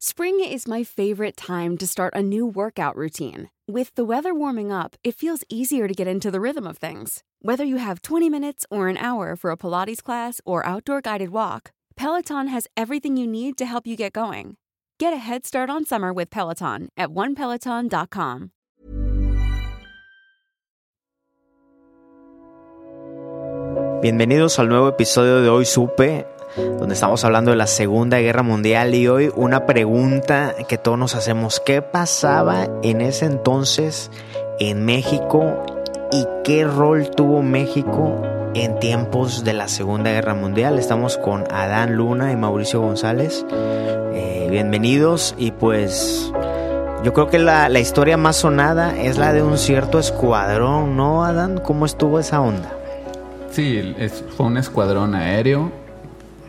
Spring is my favorite time to start a new workout routine. With the weather warming up, it feels easier to get into the rhythm of things. Whether you have 20 minutes or an hour for a Pilates class or outdoor guided walk, Peloton has everything you need to help you get going. Get a head start on summer with Peloton at onepeloton.com. Bienvenidos al nuevo episodio de Hoy Supe, donde estamos hablando de la Segunda Guerra Mundial y hoy una pregunta que todos nos hacemos, ¿qué pasaba en ese entonces en México y qué rol tuvo México en tiempos de la Segunda Guerra Mundial? Estamos con Adán Luna y Mauricio González. Eh, bienvenidos y pues yo creo que la, la historia más sonada es la de un cierto escuadrón, ¿no, Adán? ¿Cómo estuvo esa onda? Sí, fue un escuadrón aéreo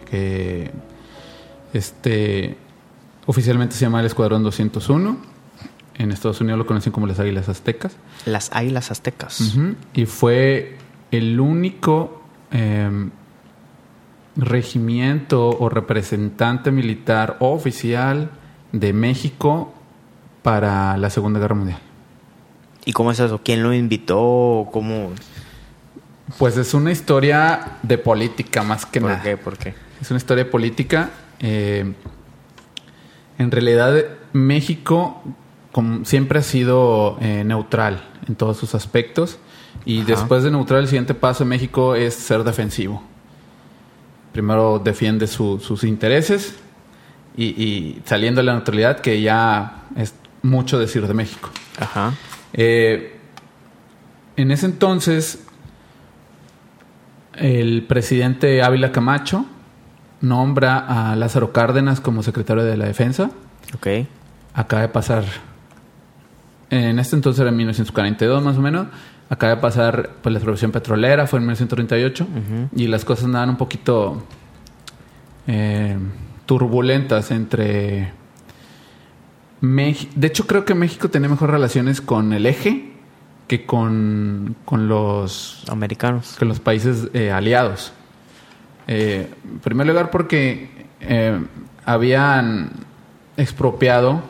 que este oficialmente se llama el Escuadrón 201. En Estados Unidos lo conocen como las Águilas Aztecas. Las Águilas Aztecas. Y fue el único eh, regimiento o representante militar oficial de México para la Segunda Guerra Mundial. ¿Y cómo es eso? ¿Quién lo invitó? ¿Cómo? Pues es una historia de política más que ¿Por nada. qué? ¿Por qué? Es una historia política. eh, en realidad, México como siempre ha sido eh, neutral en todos sus aspectos. Y Ajá. después de neutral, el siguiente paso en México es ser defensivo. Primero defiende su- sus intereses y, y saliendo de la neutralidad, que ya es mucho decir de México. Ajá. Eh, en ese entonces, el presidente Ávila Camacho nombra a Lázaro Cárdenas como secretario de la Defensa. Ok. Acaba de pasar, en este entonces era en 1942 más o menos, acaba de pasar pues, la expropiación petrolera, fue en 1938, y las cosas andaban un poquito eh, turbulentas entre... Mex- de hecho, creo que México tenía mejores relaciones con el eje que con, con los Americanos. que los países eh, aliados. Eh, en primer lugar porque eh, habían expropiado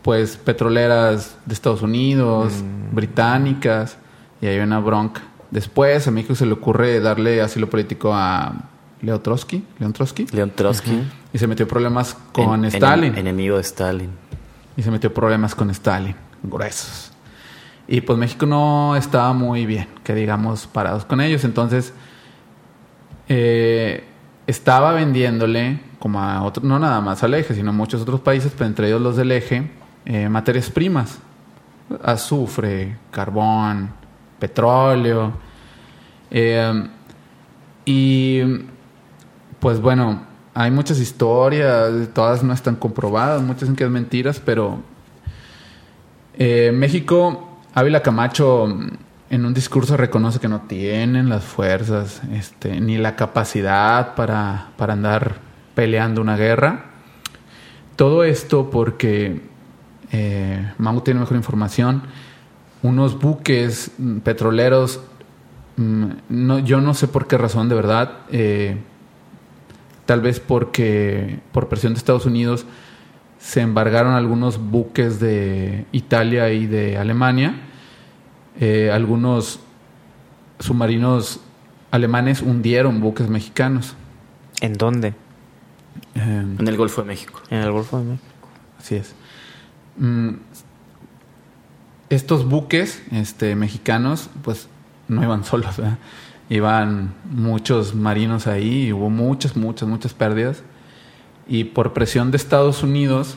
pues petroleras de Estados Unidos, británicas, y hay una bronca. Después a México se le ocurre darle asilo político a Leo Trotsky, León Trotsky, León Trotsky. y se metió problemas con en- Stalin. enem- enemigo de Stalin. Y se metió problemas con Stalin, gruesos. Y pues México no estaba muy bien, que digamos, parados con ellos. Entonces, eh, estaba vendiéndole, como a otro, no nada más al eje, sino a muchos otros países, pero entre ellos los del eje, eh, materias primas. Azufre, carbón, petróleo. Eh, y pues bueno, hay muchas historias, todas no están comprobadas, muchas dicen que es mentiras, pero México, Ávila Camacho en un discurso reconoce que no tienen las fuerzas, este, ni la capacidad para, para andar peleando una guerra. Todo esto porque eh, Mau tiene mejor información. Unos buques petroleros, mm, no, yo no sé por qué razón, de verdad, eh, tal vez porque por presión de Estados Unidos se embargaron algunos buques de Italia y de Alemania. Eh, algunos submarinos alemanes hundieron buques mexicanos. ¿En dónde? Eh, En el Golfo de México. En el Golfo de México. Así es. Mm, estos buques este, mexicanos, pues no iban solos, ¿verdad? Iban muchos marinos ahí y hubo muchas, muchas, muchas pérdidas. Y por presión de Estados Unidos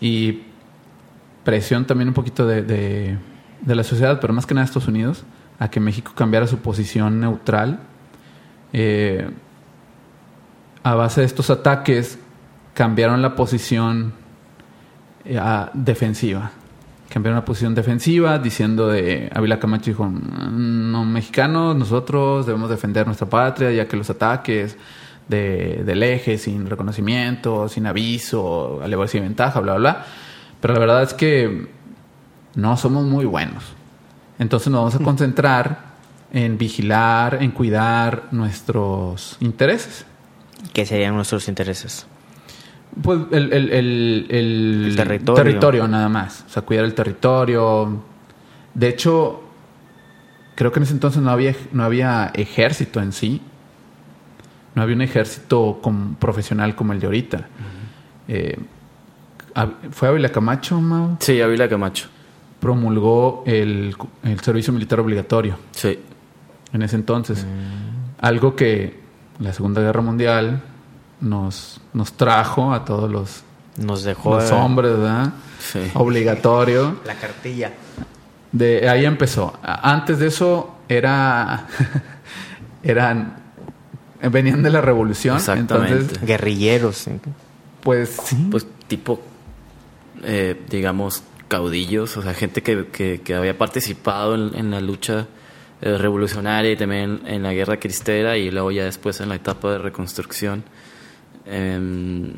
y presión también un poquito de, de- de la sociedad, pero más que nada de Estados Unidos, a que México cambiara su posición neutral. eh, a base de estos ataques, cambiaron la posición eh, defensiva. Cambiaron la posición defensiva diciendo de Ávila Camacho dijo, "Mm, no mexicanos, nosotros debemos defender nuestra patria ya que los ataques de- del eje sin reconocimiento, sin aviso, alevarse y ventaja, bla, bla, bla. Pero la verdad es que no somos muy buenos. Entonces nos vamos a concentrar en vigilar, en cuidar nuestros intereses. ¿Qué serían nuestros intereses? Pues el, el, el, el El territorio. territorio nada más. O sea, cuidar el territorio. De hecho, creo que en ese entonces no había, no había ejército en sí. No había un ejército com- profesional como el de ahorita. Eh, ¿Fue Ávila Camacho, Mau? Sí, Ávila Camacho. Promulgó el, el servicio militar obligatorio Sí. en ese entonces. Algo que la Segunda Guerra Mundial nos, nos trajo a todos los, Nos dejó los hombres, ¿verdad? Sí. Obligatorio. la cartilla. De ahí empezó. Antes de eso era eran venían de la revolución, Exactamente. entonces Guerrilleros. pues sí. Pues tipo, eh, digamos, caudillos, o sea, gente que, que, había participado en, la lucha eh, revolucionaria y también en la guerra cristera y luego ya después en la etapa de reconstrucción. Em,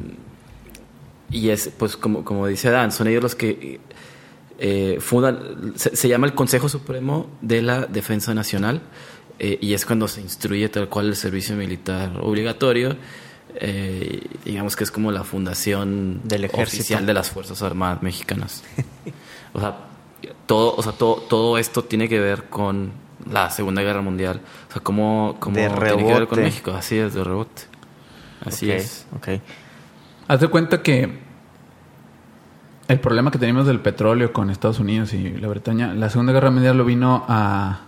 y es, pues como, como dice Adán, son ellos los que eh, fundan, se, se llama el Consejo Supremo de la Defensa Nacional eh, y es cuando se instruye tal cual el servicio militar obligatorio. Eh, digamos que es como la fundación Del ejército. oficial de las Fuerzas Armadas Mexicanas. o sea, todo, o sea, todo, todo esto tiene que ver con la Segunda Guerra Mundial. O sea, cómo, cómo De tiene que ver con rebote. México. Así es, de rebote. Así es. ok. Haz de cuenta que el problema que teníamos del petróleo con Estados Unidos y la Bretaña, la Segunda Guerra Mundial lo vino a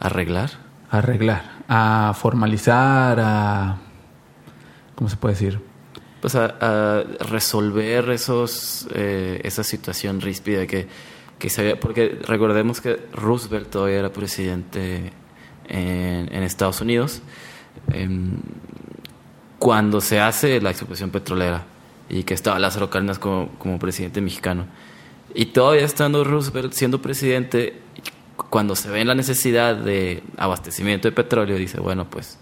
Arreglar. a arreglar, a formalizar, a ¿cómo se puede decir? pues a, resolver esos eh, esa situación ríspida que, que se había, porque recordemos que Roosevelt todavía era presidente en, en Estados Unidos em, cuando se hace la expropiación petrolera y que estaba Lázaro Cárdenas como, como presidente mexicano y todavía estando Roosevelt siendo presidente cuando se ve la necesidad de abastecimiento de petróleo dice bueno pues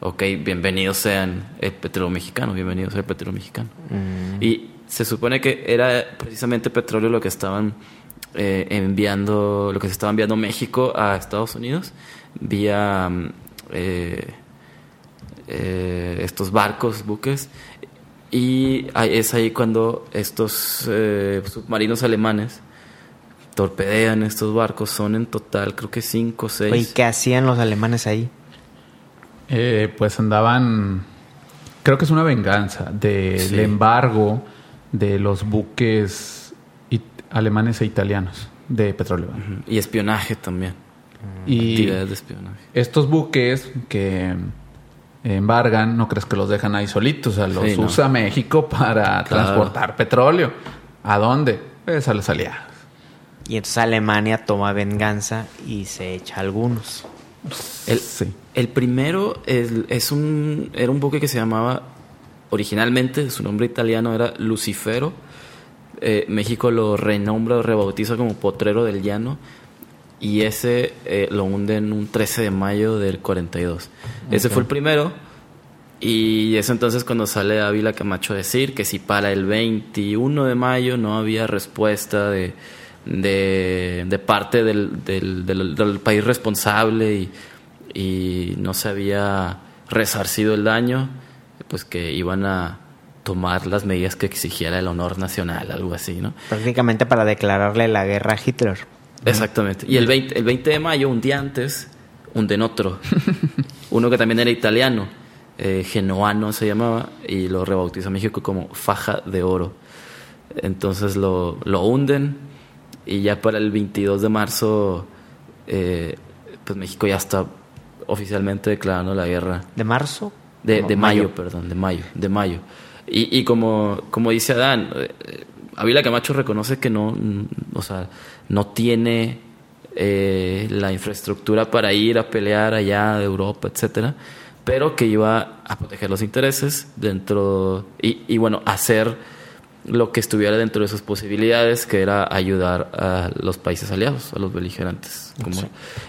ok, bienvenidos sean el petróleo mexicano, bienvenidos al petróleo mexicano. Y se supone que era precisamente petróleo lo que estaban eh, enviando, lo que se estaba enviando México a Estados Unidos vía mm, eh, eh, estos barcos, buques. Y es ahí cuando estos eh, submarinos alemanes torpedean estos barcos. Son en total, creo que cinco o seis. Oye, ¿qué hacían los alemanes ahí? Eh, pues andaban, creo que es una venganza del Sí. embargo de los buques it- alemanes e italianos de petróleo. Y espionaje también. Y Actividades de espionaje. estos buques que embargan, no crees que los dejan ahí solitos, o sea, los Sí, no. usa México para Claro. transportar petróleo. ¿A dónde? Pues a los aliados. Y entonces Alemania toma venganza y se echa algunos. El, Sí. El primero es, es un, era un buque que se llamaba, originalmente su nombre italiano era Lucifero. Eh, México lo renombra o rebautiza como Potrero del Llano. Y ese eh, lo hunden un 13 de mayo del 42. Ese fue el primero. Y es entonces cuando sale Ávila Camacho a decir que si para el 21 de mayo no había respuesta de, de, de parte del, del, del- del país responsable y, y no se había resarcido el daño, pues que iban a tomar las medidas que exigiera el honor nacional, algo así, ¿no? Prácticamente para declararle la guerra a Hitler. Exactamente. Y el 20, el 20 de mayo, un día antes, hunden otro. Uno que también era italiano, eh, Genoano se llamaba, y lo rebautiza México como Faja de Oro. Entonces lo, lo hunden y ya para el 22 de marzo, eh, pues México ya está oficialmente declarando la guerra. ¿De marzo? De, No, de mayo, perdón, de mayo, de mayo. Y, y como, como dice Adán, eh, Ávila Camacho reconoce que no, mm, o sea, no tiene eh, la infraestructura para ir a pelear allá de Europa, etcétera, pero que iba a proteger los intereses dentro y, y bueno, hacer lo que estuviera dentro de sus posibilidades, que era ayudar a los países aliados, a los beligerantes. Como,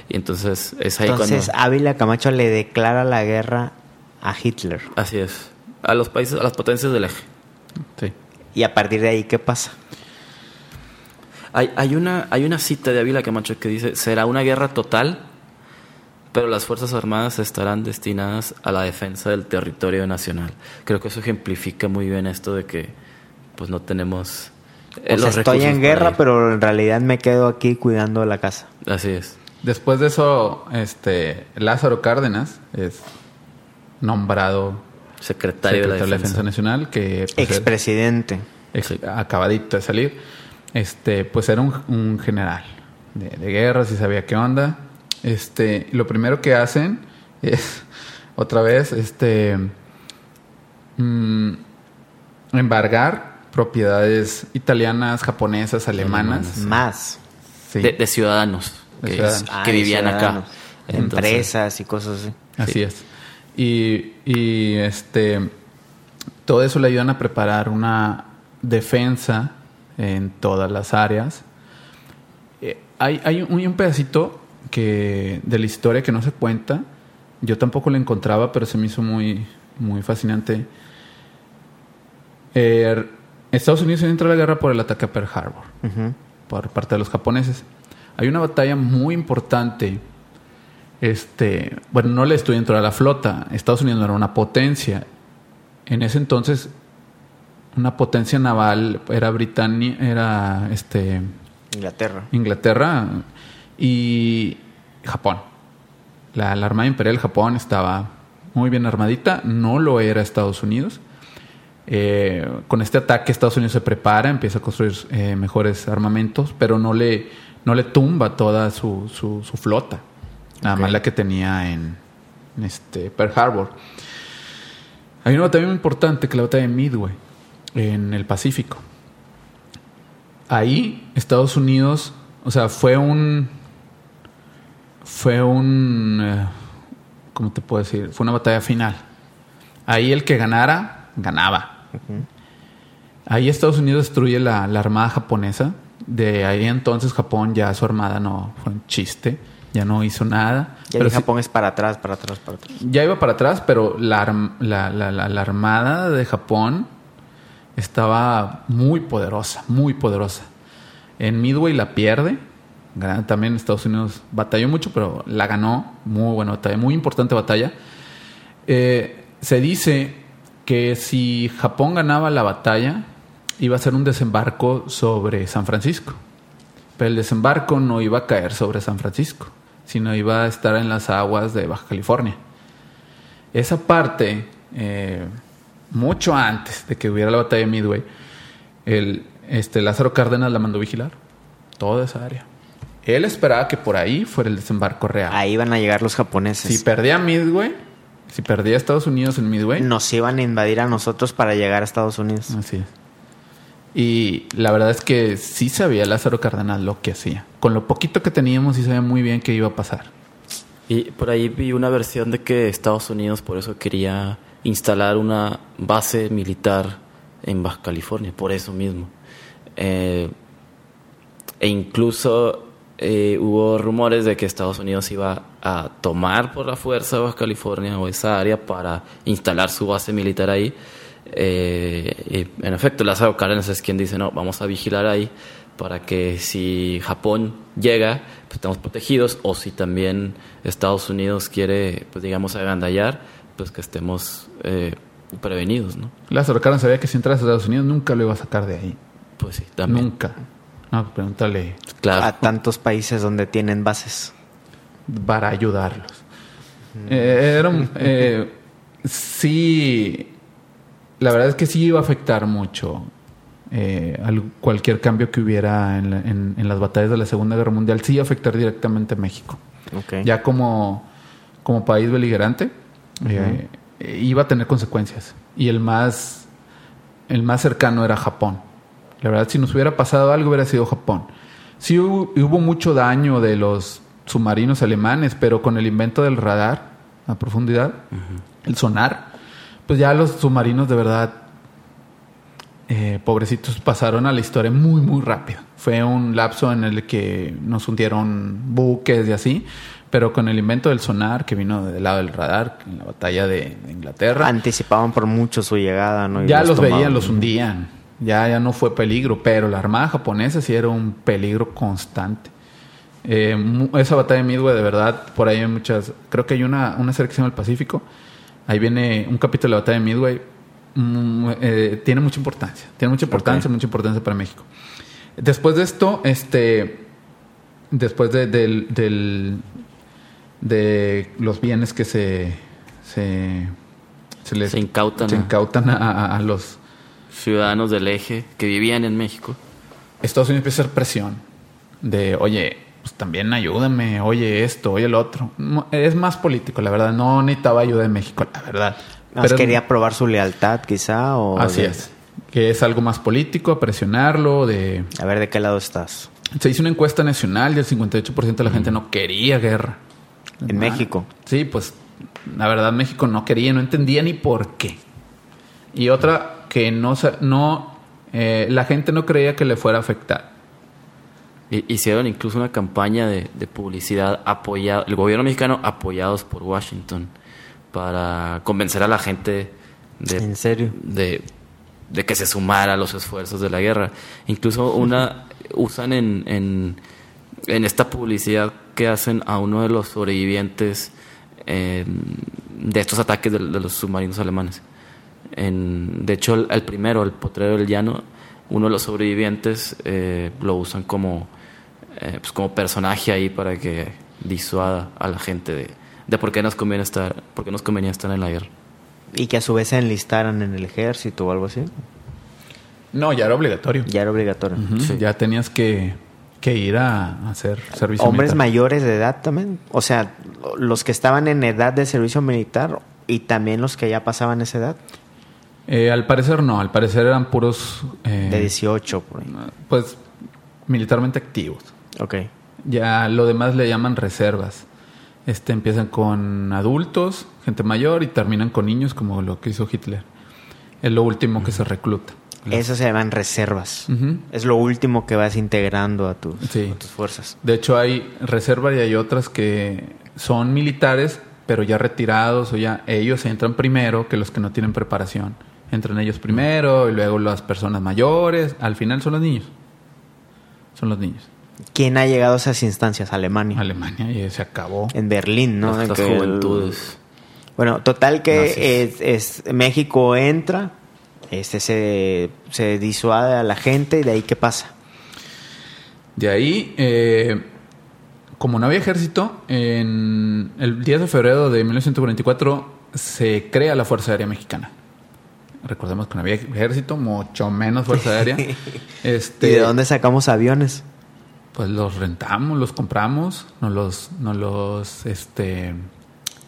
Y entonces es ahí Entonces cuando... Ávila Camacho le declara la guerra a Hitler. Así es. A los países, a las potencias del eje. Sí. Y a partir de ahí, ¿qué pasa? Hay, hay, una, hay una cita de Ávila Camacho que dice, será una guerra total, pero las Fuerzas Armadas estarán destinadas a la defensa del territorio nacional. Creo que eso ejemplifica muy bien esto de que pues no tenemos... eh, estoy en guerra, pero en realidad me quedo aquí cuidando la casa. Así es. Después de eso, este Lázaro Cárdenas es nombrado secretario, de, la Defensa. Nacional, que pues, expresidente, acabadito de salir, este, pues era un, general de, de, guerra, si sabía qué onda. Este, lo primero que hacen es otra vez, este, mm, embargar propiedades italianas, japonesas, alemanas, más de, ciudadanos que, ah, vivían acá, empresas y cosas así. Así es. Y, y este todo eso le ayudan a preparar una defensa en todas las áreas. Eh, hay, hay un, un, pedacito que de la historia que no se cuenta. Yo tampoco lo encontraba, pero se me hizo muy, muy fascinante. Eh, Estados Unidos entra a la guerra por el ataque a Pearl Harbor, por parte de los japoneses. Hay una batalla muy importante este, bueno, no le estoy dentro de la flota. Estados Unidos no era una potencia. En ese entonces, una potencia naval era Britania, era este Inglaterra. Inglaterra y Japón. La, Armada Imperial Japón estaba muy bien armadita, no lo era Estados Unidos. Eh, con este ataque Estados Unidos se prepara, empieza a construir eh, mejores armamentos, pero no le, no le tumba toda su, su flota. Nada más la que tenía en, este, Pearl Harbor. Hay una batalla muy importante que es la batalla de Midway, en el Pacífico. Ahí Estados Unidos, o sea, fue un... Fue un... Eh, ¿Cómo te puedo decir? Fue una batalla final. Ahí el que ganara, ganaba. Ahí Estados Unidos destruye la, la armada japonesa. De ahí entonces Japón ya su armada no fue un chiste ya no hizo nada. Ya pero Japón es para atrás, para atrás, para atrás. Ya iba para atrás, pero la, la, la, armada de Japón estaba muy poderosa, muy poderosa. En Midway la pierde. También Estados Unidos batalló mucho, pero la ganó. Muy buena batalla, muy importante batalla. Eh, se dice que si Japón ganaba la batalla, iba a ser un desembarco sobre San Francisco. Pero el desembarco no iba a caer sobre San Francisco sino iba a estar en las aguas de Baja California. Esa parte, eh, mucho antes de que hubiera la batalla de Midway, el, este, Lázaro Cárdenas la mandó vigilar, toda esa área. Él esperaba que por ahí fuera el desembarco real. Ahí iban a llegar los japoneses. Si perdía Midway, si perdía Estados Unidos en Midway, nos iban a invadir a nosotros para llegar a Estados Unidos. Así es. Y la verdad es que sí sabía Lázaro Cardenal lo que hacía. Con lo poquito que teníamos, sí sabía muy bien qué iba a pasar. Y por ahí vi una versión de que Estados Unidos por eso quería instalar una base militar en Baja California, por eso mismo. Eh, e incluso eh, hubo rumores de que Estados Unidos iba a tomar por la fuerza Baja California o esa área para instalar su base militar ahí eh, en efecto, Lázaro Cárdenas es quien dice, no, vamos a vigilar ahí para que si Japón llega, pues estamos protegidos, o si también Estados Unidos quiere, pues digamos, agandallar, pues que estemos eh, prevenidos, ¿no? Lázaro Cárdenas sabía que si entras a Estados Unidos nunca lo iba a sacar de ahí. Pues sí, también. Nunca. No, pregúntale. A tantos países donde tienen bases. Para ayudarlos. Eh, era eh, sí la verdad es que sí iba a afectar mucho eh, cualquier cambio que hubiera en, las batallas de la Segunda Guerra Mundial, sí iba a afectar directamente a México. Ya como, como país beligerante, eh, iba a tener consecuencias. Y el más, el más cercano era Japón. La verdad, si nos hubiera pasado algo, hubiera sido Japón. Sí hubo, mucho daño de los submarinos alemanes, pero con el invento del radar a profundidad, el sonar, pues ya los submarinos de verdad, eh, pobrecitos, pasaron a la historia muy, muy rápido. Fue un lapso en el que nos hundieron buques y así, pero con el invento del sonar que vino del lado del radar en la batalla de, Inglaterra. Anticipaban por mucho su llegada, ¿no? ya los, veían, los hundían. Ya, ya no fue peligro, pero la armada japonesa sí era un peligro constante. Eh, esa batalla de Midway, de verdad, por ahí hay muchas. Creo que hay una, una serie que se llama El Pacífico. Ahí viene un capítulo de la batalla de Midway. Mm, eh, tiene mucha importancia. Tiene mucha importancia, mucha importancia para México. Después de esto, este. Después de, del, del- de los bienes que se. se, se les Se incautan se incautan a- a- a los Ciudadanos del eje que vivían en México. Estados Unidos empieza a hacer presión de, oye, pues también ayúdame, oye esto, oye el otro. Es más político, la verdad. No necesitaba ayuda de México, la verdad. Nos Pero- quería probar su lealtad, quizá, o... Así de- es. Que es algo más político, presionarlo, de... A ver de qué lado estás. Se hizo una encuesta nacional y el 58% de la gente no quería guerra. En México. Sí, pues la verdad México no quería, no entendía ni por qué. Y otra que no, no eh, la gente no creía que le fuera a afectar. Hi- Hicieron incluso una campaña de, de publicidad apoyada, el gobierno mexicano apoyados por Washington para convencer a la gente de, ¿En serio? de, de que se sumara a los esfuerzos de la guerra. Incluso una usan en, en, en esta publicidad que hacen a uno de los sobrevivientes eh, de estos ataques de, de los submarinos alemanes. En, de hecho, el, el primero, el potrero del llano, uno de los sobrevivientes eh, lo usan como, eh, pues como personaje ahí para que disuada a la gente de, de por qué nos conviene estar, por qué nos convenía estar en la guerra. Y que a su vez se enlistaran en el ejército o algo así. No, ya era obligatorio. Ya era obligatorio. Sí. Ya tenías que, que ir a, a hacer servicio Hombres militar. mayores de edad también. O sea, los que estaban en edad de servicio militar y también los que ya pasaban esa edad. Eh, al parecer no, al parecer eran puros... eh, De 18, por ahí. Pues militarmente activos. Ok. Ya lo demás le llaman reservas. Este empiezan con adultos, gente mayor y terminan con niños como lo que hizo Hitler. Es lo último que se recluta. Esas se llaman reservas. Es lo último que vas integrando a tus, Sí. a tus fuerzas. De hecho hay reservas y hay otras que son militares, pero ya retirados o ya ellos entran primero que los que no tienen preparación. Entran ellos primero y luego las personas mayores. Al final son los niños. Son los niños. ¿Quién ha llegado a esas instancias? Alemania. Alemania y se acabó. En Berlín, ¿no? Las, el- juventudes. Bueno, total que es- México entra, este se, se disuade a la gente y de ahí qué pasa. De ahí, eh, como no había ejército, en el 10 de febrero de 1944 se crea la Fuerza Aérea Mexicana. Recordemos que no había ejército, mucho menos Fuerza Aérea. este, ¿Y de dónde sacamos aviones? Pues los rentamos, los compramos, nos los, nos los, este,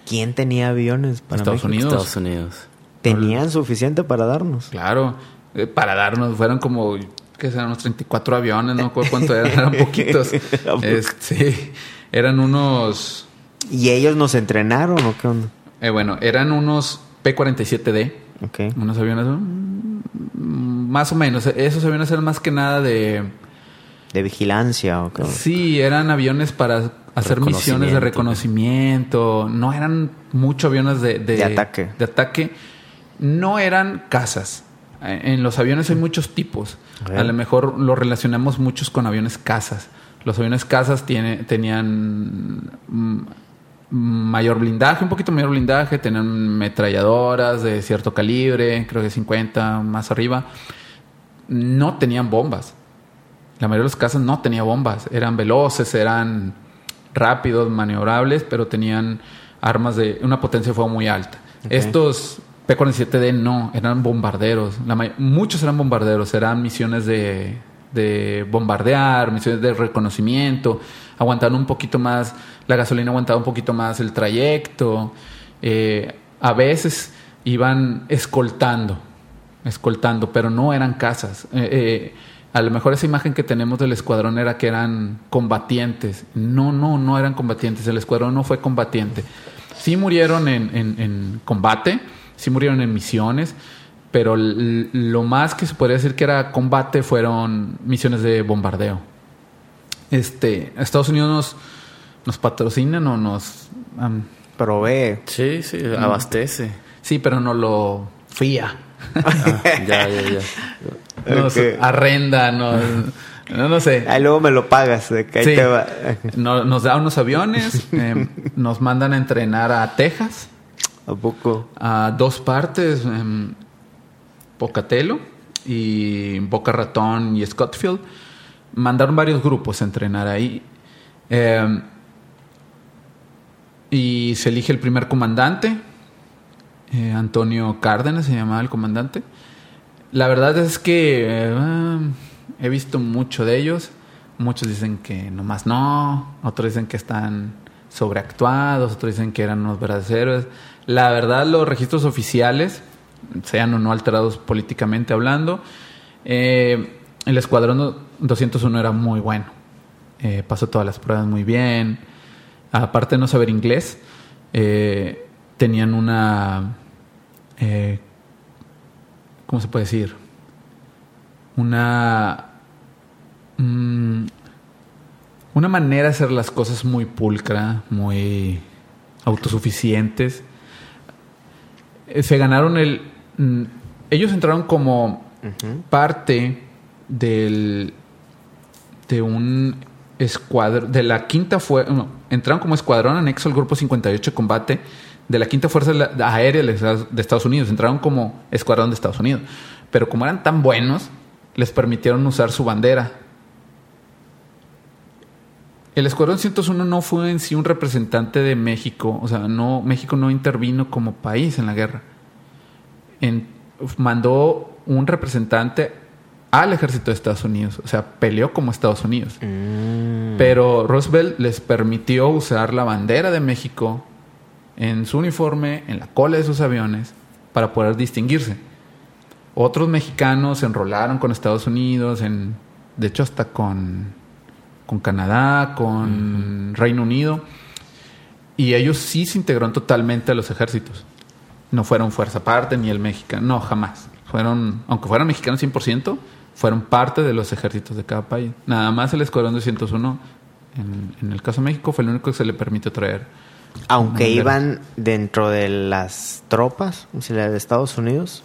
¿Quién tenía aviones para Estados México? Unidos. Estados Unidos. ¿Tenían suficiente para darnos? claro, eh, para darnos, fueron como, que serán unos 34 aviones, no recuerdo cuánto eran, eran poquitos. Sí, eran unos, ¿Y ellos nos entrenaron o qué onda? eh, bueno, eran unos P-47D, Ok. unos aviones, mm, más o menos, esos aviones eran más que nada de... ¿De vigilancia o qué onda? Sí, eran aviones para hacer misiones de reconocimiento. No eran mucho aviones de, De ataque. De ataque. No eran casas. En los aviones hay muchos tipos. A lo mejor lo relacionamos muchos con aviones casas. Los aviones casas tiene, tenían mm, mayor blindaje, un poquito mayor blindaje, tenían metralladoras de cierto calibre, creo que 50 más arriba. No tenían bombas. La mayoría de los casos no tenía bombas. Eran veloces, eran rápidos, maniobrables, pero tenían armas de una potencia de fuego muy alta. Estos P-47D no, eran bombarderos. La muchos eran bombarderos, eran misiones de, de bombardear, misiones de reconocimiento. Aguantaban un poquito más, la gasolina aguantaba un poquito más el trayecto. Eh, a veces iban escoltando escoltando, pero no eran casas. Eh, eh, a lo mejor esa imagen que tenemos del escuadrón era que eran combatientes. No, no, no eran combatientes. El escuadrón no fue combatiente. Sí murieron en, en- en combate, sí murieron en misiones, pero lo más que se podría decir que era combate fueron misiones de bombardeo. Este, Estados Unidos nos, nos patrocinan o nos... am, Provee. Sí, sí, abastece. sí, pero no lo fía. Ah, ya, ya, ya. nos arrenda, nos, no, no sé. Ahí luego me lo pagas. de que ahí Sí. te va. No- nos da unos aviones, eh, nos mandan a entrenar a Texas, ¿A poco? a dos partes, em, Pocatello y Boca Ratón y Scottfield. Mandaron varios grupos a entrenar ahí. Em, y se elige el primer comandante. eh, Antonio Cárdenas se llamaba el comandante. La verdad es que eh, he visto mucho de ellos. Muchos dicen que nomás no, otros dicen que están sobreactuados, otros dicen que eran unos verdaderos héroes. La verdad, los registros oficiales, sean o no alterados políticamente hablando, eh, el escuadrón 201 era muy bueno. Eh, pasó todas las pruebas muy bien. Aparte de no saber inglés, tenían una... ¿Cómo se puede decir? Una... mm, una manera de hacer las cosas muy pulcra, muy autosuficientes. Eh, Se ganaron el... mm, ellos entraron como parte del de un escuadrón de la quinta fue no, entraron como escuadrón anexo al grupo 58 de combate de la quinta fuerza aérea de Estados- de Estados Unidos. Entraron como escuadrón de Estados Unidos. Pero como eran tan buenos les permitieron usar su bandera. El escuadrón 101 no fue en sí un representante de México. O sea no México no intervino como país en la guerra. En- mandó un representante al ejército de Estados Unidos, o sea, peleó como Estados Unidos. Mm. Pero Roosevelt les permitió usar la bandera de México en su uniforme, en la cola de sus aviones, para poder distinguirse. Otros mexicanos se enrolaron con Estados Unidos, en, de hecho hasta con, con Canadá, con Reino Unido, y ellos sí se integraron totalmente a los ejércitos. No fueron fuerza aparte ni el mexicano, no, jamás. Fueron, aunque fueran mexicanos 100%, fueron parte de los ejércitos de cada país. Nada más el Escuadrón 201, en, en el caso de México, fue el único que se le permitió traer. Aunque iban dentro de las tropas de Estados Unidos,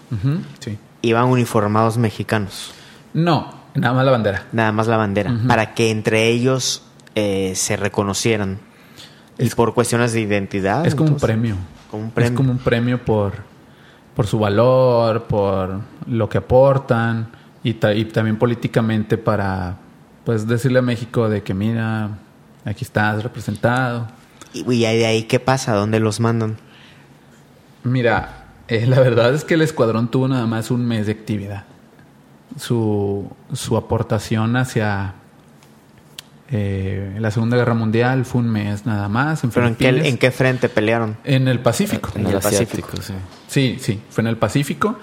sí. iban uniformados mexicanos. No, nada más la bandera. Nada más la bandera. Para que entre ellos eh, se reconocieran. y por cuestiones de identidad. es como un entonces, premio. Como un premio. Es como un premio por, por su valor, por lo que aportan y, ta- y también políticamente para pues decirle a México de que mira, aquí estás representado. Y, de ahí, ¿qué pasa? ¿Dónde los mandan? Mira, eh, la verdad es que el escuadrón tuvo nada más un mes de actividad. Su, su aportación hacia eh, la Segunda Guerra Mundial fue un mes nada más. En ¿Pero en qué, en qué frente pelearon? En el Pacífico. En En el, el Pacífico. sí. Sí, sí, fue en el Pacífico.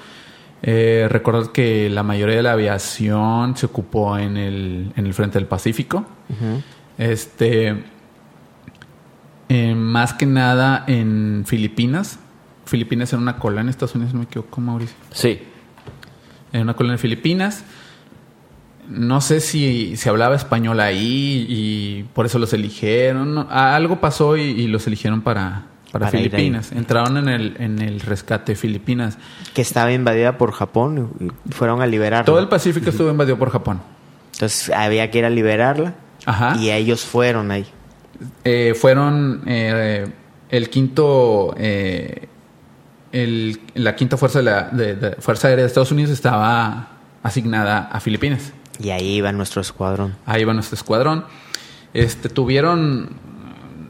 Eh, recordad que la mayoría de la aviación se ocupó en el, en el frente del Pacífico. Este, eh, más que nada en Filipinas. Filipinas era una colonia en Estados Unidos, no me equivoco, Mauricio. Sí. En una colonia en Filipinas. No sé si se hablaba español ahí y por eso los eligieron. No, algo pasó y, y los eligieron para, para, Filipinas. Entraron en el, en el rescate de Filipinas. Que estaba invadida por Japón y fueron a liberarla. Todo el Pacífico estuvo invadido por Japón. Entonces había que ir a liberarla. Ajá. Y ellos fueron ahí. Eh, fueron eh, el quinto, eh, el- la quinta fuerza de la de- de Fuerza Aérea de Estados Unidos estaba asignada a Filipinas. Y ahí iba nuestro escuadrón. Ahí va nuestro escuadrón. Este, tuvieron,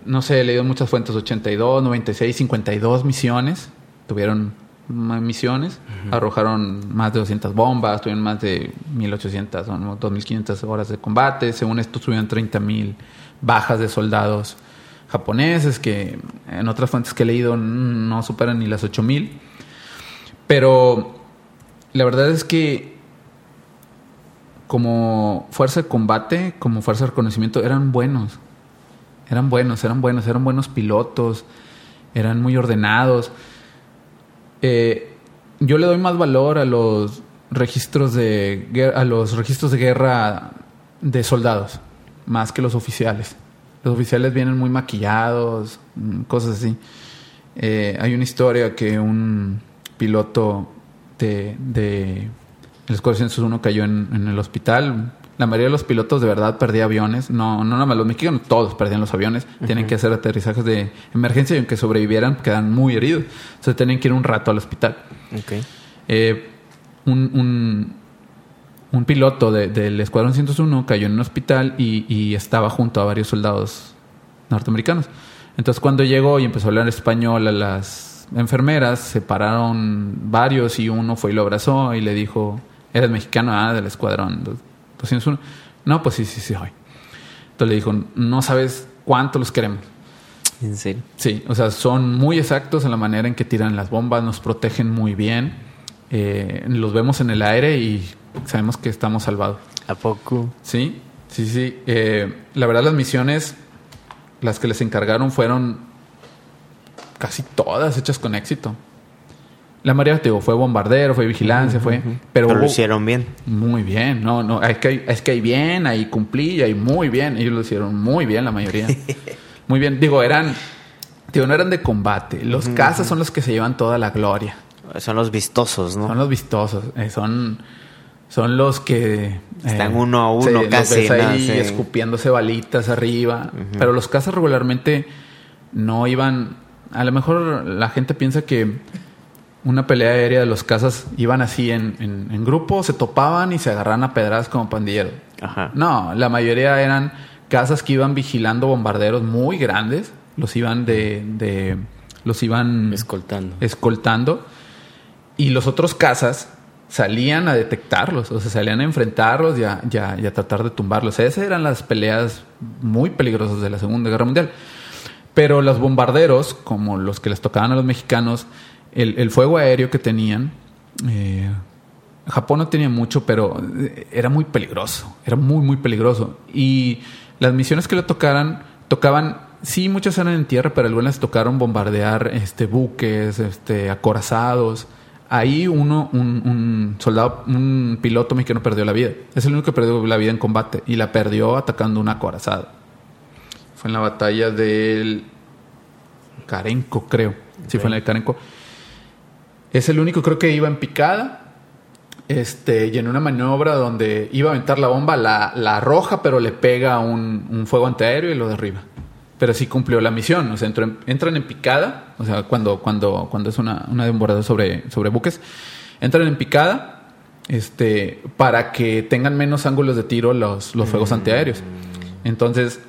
no sé, he leído muchas fuentes, 82, 96, 52 misiones. Tuvieron misiones. Arrojaron más de 200 bombas, tuvieron más de 1800 o no, 2500 horas de combate. Según esto, tuvieron 30.000 bajas de soldados japoneses, que en otras fuentes que he leído no superan ni las 8000. Pero la verdad es que como fuerza de combate, como fuerza de reconocimiento, eran buenos. Eran buenos, eran buenos, eran buenos pilotos, eran muy ordenados. Eh, yo le doy más valor a los registros de a los registros de guerra de soldados, más que los oficiales. Los oficiales vienen muy maquillados, mm, cosas así. Eh, hay una historia que un piloto de, de El Escuadrón 101 cayó en, en el hospital. La mayoría de los pilotos de verdad perdía aviones. No, no nada más los mexicanos, todos perdían los aviones. Tienen que hacer aterrizajes de emergencia y aunque sobrevivieran, quedan muy heridos. Entonces tenían que ir un rato al hospital. Ok. Eh, un, un, un piloto de- del Escuadrón 101 cayó en un hospital y, y estaba junto a varios soldados norteamericanos. Entonces cuando llegó y empezó a hablar español a las enfermeras, se pararon varios y uno fue y lo abrazó y le dijo, ¿eres mexicano? Ah, del Escuadrón 201. No, pues sí, sí, sí, soy. Entonces le dijo, no sabes cuánto los queremos. En serio. Sí, o sea, son muy exactos en la manera en que tiran las bombas, nos protegen muy bien. Eh, los vemos en el aire y sabemos que estamos salvados. ¿A poco? Sí, sí, sí. Eh, la verdad, las misiones, las que les encargaron fueron casi todas hechas con éxito. La mayoría, digo, fue bombardero, fue vigilancia, fue. Pero, Pero lo hicieron bien. muy bien, no, no, es que, hay- es que hay bien, ahí cumplí, hay muy bien, ellos lo hicieron muy bien la mayoría. muy bien, digo, eran, digo, no eran de combate, los cazas son los que se llevan toda la gloria, Son los vistosos, ¿no? son los vistosos, eh, son, son los que... eh, Están uno a uno casi, ves ¿no? ahí Sí. escupiéndose balitas arriba, pero los cazas regularmente no iban, a lo mejor la gente piensa que una pelea aérea de los cazas iban así en, en, en grupo, se topaban y se agarraban a pedradas como pandilleros. Ajá. No, la mayoría eran casas que iban vigilando bombarderos muy grandes, los iban de, de los iban Escoltando. escoltando y los otros casas salían a detectarlos, o sea, salían a enfrentarlos y a, y a- tratar de tumbarlos. Esas eran las peleas muy peligrosas de la Segunda Guerra Mundial. Pero los bombarderos, como los que les tocaban a los mexicanos, el, el fuego aéreo que tenían, eh, Japón no tenía mucho, pero eh, era muy peligroso, era muy, muy peligroso. Y las misiones que le tocaran, tocaban, sí, muchas eran en tierra, pero algunas tocaron bombardear este, buques, este, acorazados. Ahí uno, un, soldado, un piloto mexicano perdió la vida. Es el único que perdió la vida en combate y la perdió atacando un acorazado. Fue en la batalla del Carenco, creo. Sí, fue en de Carenco. Es el único, creo que iba en picada. Este, y en una maniobra donde iba a aventar la bomba, la, la arroja, pero le pega un, un fuego antiaéreo y lo derriba. Pero sí cumplió la misión. O sea, entró en- entran en picada. O sea, cuando, cuando, cuando es una, una de un bombardeo sobre, sobre buques, entran en picada este, para que tengan menos ángulos de tiro los, los fuegos antiaéreos. Entonces,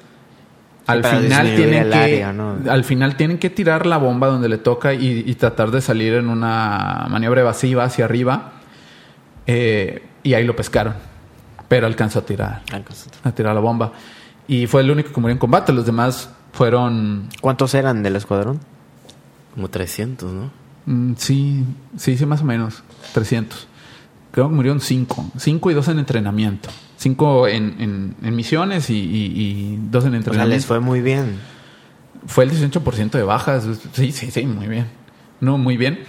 al para final tienen que área, ¿no? al final tienen que tirar la bomba donde le toca y, y tratar de salir en una maniobra evasiva hacia arriba eh, y ahí lo pescaron pero alcanzó a tirar a tirar la bomba y fue el único que murió en combate los demás fueron ¿Cuántos eran del escuadrón? Como 300, ¿no? mm, sí sí sí más o menos 300 creo que murieron 5 5 y 2 en entrenamiento 5 en, en, en misiones y, y, y dos en O sea, entrenamiento les fue muy bien. Fue el 18% de bajas. Sí, sí, sí, muy bien. No, muy bien.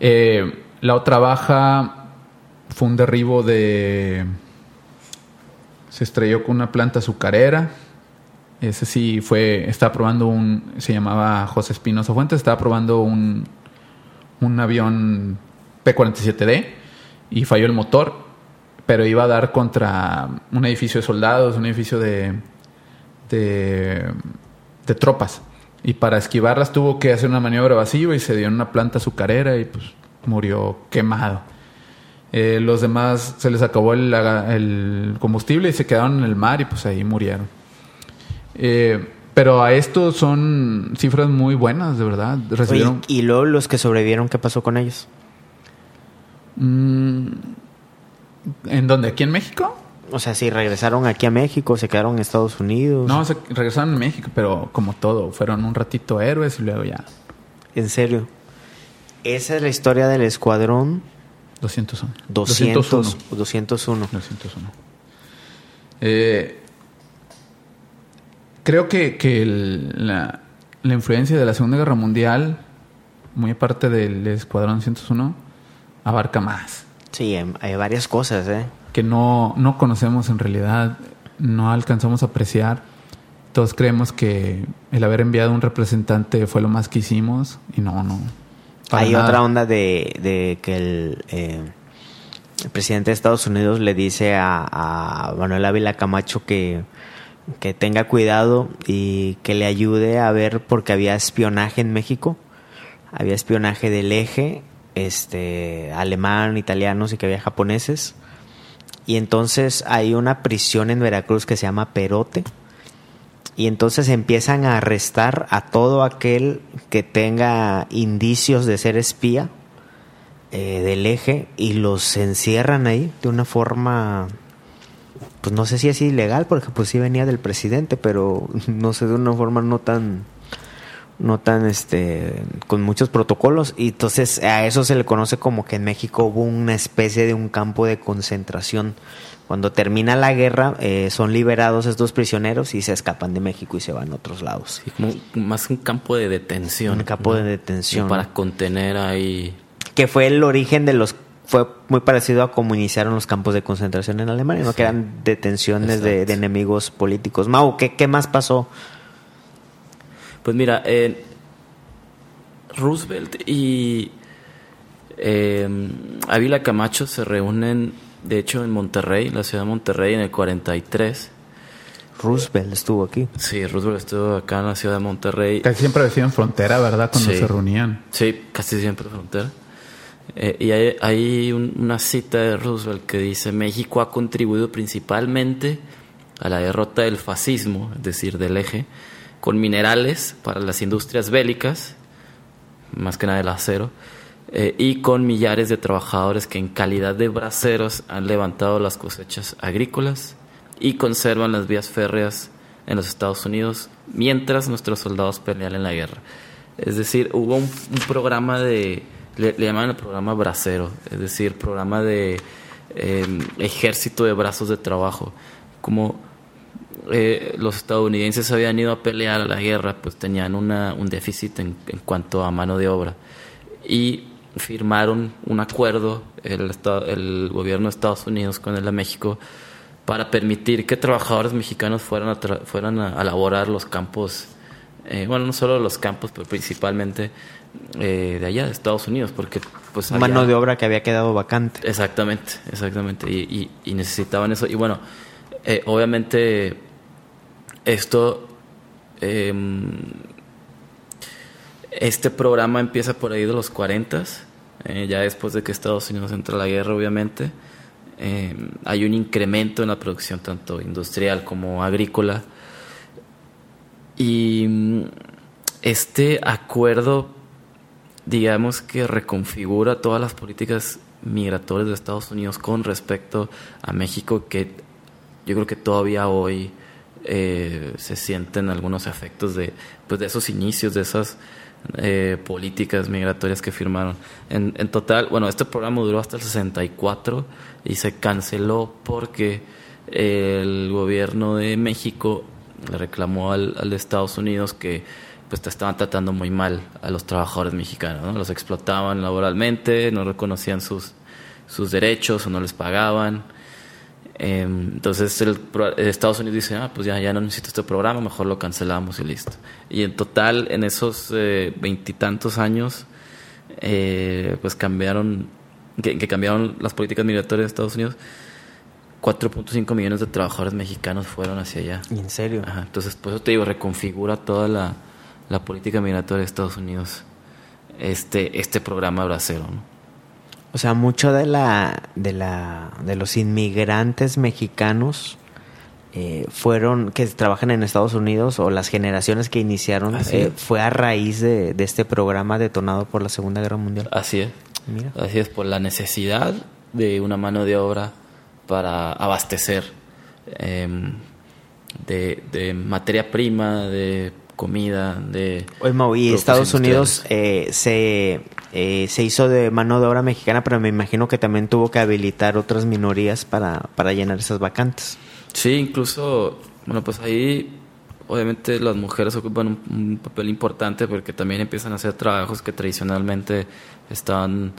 Eh, la otra baja fue un derribo de... Se estrelló con una planta azucarera. Ese sí fue... Estaba probando un... Se llamaba José Espinosa Fuentes. Estaba probando un, un avión P-47D y falló el motor. Pero iba a dar contra un edificio de soldados, un edificio de... de tropas. Y para esquivarlas tuvo que hacer una maniobra evasiva y se dio en una planta azucarera y pues murió quemado. Eh, los demás se les acabó el, el combustible y se quedaron en el mar y pues ahí murieron. Eh, pero a esto son cifras muy buenas, de verdad. Oye, Recibieron... y luego los que sobrevivieron, ¿qué pasó con ellos? Mm, ¿En dónde? ¿Aquí en México? O sea, si regresaron aquí a México, se quedaron en Estados Unidos. No, se regresaron a México, pero como todo, fueron un ratito héroes y luego ya En serio. Esa es la historia del escuadrón 201. 200, 201. 201. 201. Eh, creo que, que el- la, la influencia de la Segunda Guerra Mundial, muy aparte del Escuadrón 101, abarca más. Sí, hay, varias cosas, ¿eh? Que no, no conocemos en realidad, no alcanzamos a apreciar. Todos creemos que el haber enviado un representante fue lo más que hicimos y no, no. Hay nada. otra onda de, de que el, eh, el presidente de Estados Unidos le dice a, a Manuel Ávila Camacho que, que tenga cuidado y que le ayude a ver porque había espionaje en México, había espionaje del eje, este, alemán, italianos y que había japoneses. Y entonces hay una prisión en Veracruz que se llama Perote. Y entonces empiezan a arrestar a todo aquel que tenga indicios de ser espía eh, del eje y los encierran ahí de una forma, pues no sé si es ilegal, porque pues sí venía del presidente, pero no sé, de una forma no tan, no tan, este, con muchos protocolos. Y entonces a eso se le conoce como que en México hubo una especie de un campo de concentración. Cuando termina la guerra, eh, son liberados estos prisioneros y se escapan de México y se van a otros lados. Sí, como más un campo de detención. Un campo de detención. Para contener ahí que fue el origen de los fue muy parecido a cómo iniciaron los campos de concentración en Alemania, ¿no? que eran detenciones de, enemigos políticos. Mau, ¿qué, ¿qué, más pasó? Pues mira, eh, Roosevelt y eh, Ávila Camacho se reúnen, de hecho, en Monterrey, la ciudad de Monterrey, en el 43. Roosevelt estuvo aquí. Sí, Roosevelt estuvo acá en la ciudad de Monterrey. Casi siempre decían frontera, ¿verdad? Cuando se reunían. Sí, casi siempre frontera. Eh, y hay, una cita de Roosevelt que dice, México ha contribuido principalmente a la derrota del fascismo, es decir, del eje, con minerales para las industrias bélicas, más que nada el acero, eh, y con millares de trabajadores que en calidad de braceros han levantado las cosechas agrícolas y conservan las vías férreas en los Estados Unidos mientras nuestros soldados pelean en la guerra. Es decir, hubo un programa de le, llaman el programa bracero, es decir, programa de em, ejército de brazos de trabajo. Como eh, los estadounidenses habían ido a pelear a la guerra, pues tenían una, un déficit en, cuanto a mano de obra. Y firmaron un acuerdo, el, el gobierno de Estados Unidos con el de México, para permitir que trabajadores mexicanos fueran a, fueran a, laborar los campos, eh, bueno, no solo los campos, pero principalmente eh, de allá, de Estados Unidos, porque pues... Mano de obra que había quedado vacante. Exactamente, exactamente, y, necesitaban eso. Y bueno, eh, obviamente esto... Em, este programa empieza por ahí de los 40, eh, ya después de que Estados Unidos entra a la guerra, obviamente. Em, hay un incremento en la producción tanto industrial como agrícola. Y mm, este acuerdo digamos que reconfigura todas las políticas migratorias de Estados Unidos con respecto a México, que yo creo que todavía hoy eh, se sienten algunos efectos de, pues de esos inicios, de esas eh, políticas migratorias que firmaron. En, en, total, bueno, este programa duró hasta el 64 y se canceló porque el gobierno de México le reclamó al, al de Estados Unidos que pues te estaban tratando muy mal a los trabajadores mexicanos, ¿no? Los explotaban laboralmente, no reconocían sus, sus derechos o no les pagaban. Em, entonces el, Estados Unidos dice, ah, pues ya, ya no necesito este programa, mejor lo cancelamos y listo. Y en total, en esos eh, veintitantos años, eh, pues cambiaron, que, cambiaron las políticas migratorias de Estados Unidos, 4.5 millones de trabajadores mexicanos fueron hacia allá. ¿En serio? entonces, por eso te digo, reconfigura toda la, la política migratoria de Estados Unidos este, este programa bracero. O sea, mucho de la, de la, de los inmigrantes mexicanos eh, fueron que trabajan en Estados Unidos o las generaciones que iniciaron eh, fue a raíz de, este programa detonado por la Segunda Guerra Mundial. Así es. Así es, por la necesidad de una mano de obra para abastecer em, de, de materia prima, de comida, de... Oye, Mau, y Estados Unidos eh, se, eh, se hizo de mano de obra mexicana, pero me imagino que también tuvo que habilitar otras minorías para, para llenar esas vacantes. Sí, incluso, bueno, pues ahí obviamente las mujeres ocupan un, papel importante porque también empiezan a hacer trabajos que tradicionalmente están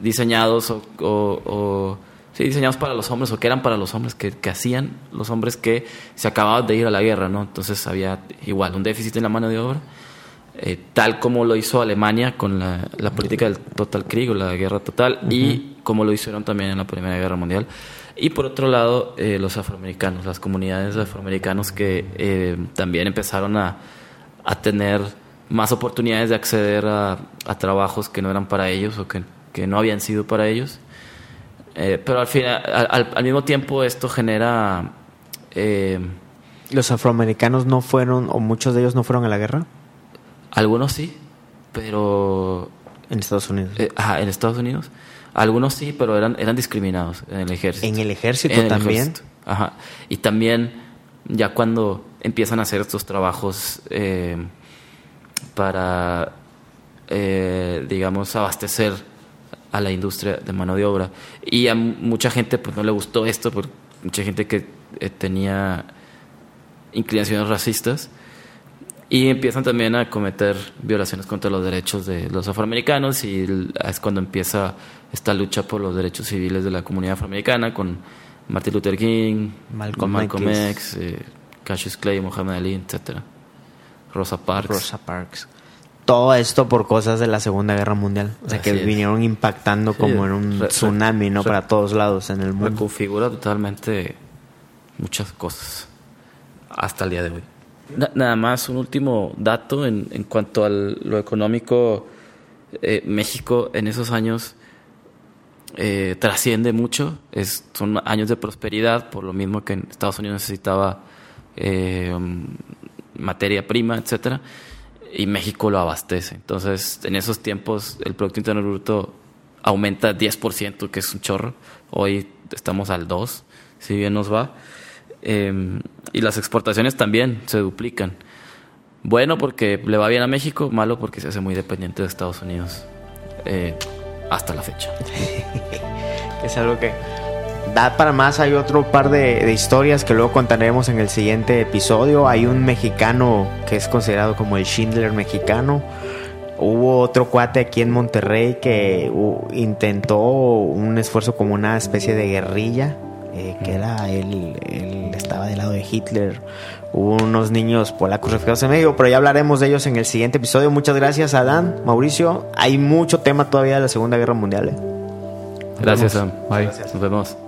diseñados o sí, diseñados para los hombres o que eran para los hombres, que, hacían los hombres que se acababan de ir a la guerra, ¿no? Entonces había igual un déficit en la mano de obra, eh, tal como lo hizo Alemania con la, política del Total Krieg o la guerra total, y como lo hicieron también en la Primera Guerra Mundial. Y por otro lado, eh, los afroamericanos, las comunidades afroamericanos que eh, también empezaron a, a, tener más oportunidades de acceder a, a, trabajos que no eran para ellos o que, que no habían sido para ellos. Eh, pero al, final, al, al, mismo tiempo esto genera... ¿Los afroamericanos no fueron, o muchos de ellos no fueron a la guerra? Algunos sí, pero... En Estados Unidos. ajá, en Estados Unidos. Algunos sí, pero eran, eran discriminados en el ejército. ¿En el ejército también? Ajá. Y también, ya cuando empiezan a hacer estos trabajos eh, para, eh, digamos, abastecer a la industria de mano de obra. Y a mucha gente pues no le gustó esto, porque mucha gente que eh, tenía inclinaciones racistas y empiezan también a cometer violaciones contra los derechos de los afroamericanos y es cuando empieza esta lucha por los derechos civiles de la comunidad afroamericana con Martin Luther King, Malcolm, Malcolm X, eh, Cassius Clay, Muhammad Ali, etc. Rosa Parks. Rosa Parks. Todo esto por cosas de la Segunda Guerra Mundial. O sea, que vinieron impactando como en un tsunami, ¿no? Para todos lados en el mundo. Reconfigura totalmente muchas cosas hasta el día de hoy. Nada más un último dato en, en cuanto a lo económico. Eh, México en esos años eh, trasciende mucho. Es, son años de prosperidad, por lo mismo que en Estados Unidos necesitaba eh, materia prima, etcétera, y México lo abastece. Entonces, en esos tiempos, el Producto Interno Bruto aumenta 10%, que es un chorro. Hoy estamos al 2%, si bien nos va. Eh, y las exportaciones también se duplican. Bueno porque le va bien a México, malo porque se hace muy dependiente de Estados Unidos. Eh, hasta la fecha. es algo que da para más. Hay otro par de, de, historias que luego contaremos en el siguiente episodio. Hay un mexicano que es considerado como el Schindler mexicano. Hubo otro cuate aquí en Monterrey que uh, intentó un esfuerzo como una especie de guerrilla eh, que era él, él, estaba del lado de Hitler. Hubo unos niños polacos refugiados en México, pero ya hablaremos de ellos en el siguiente episodio. Muchas gracias, Adán, Mauricio. Hay mucho tema todavía de la Segunda Guerra Mundial. ¿eh? Gracias, Sam. Bye. Gracias. Nos vemos.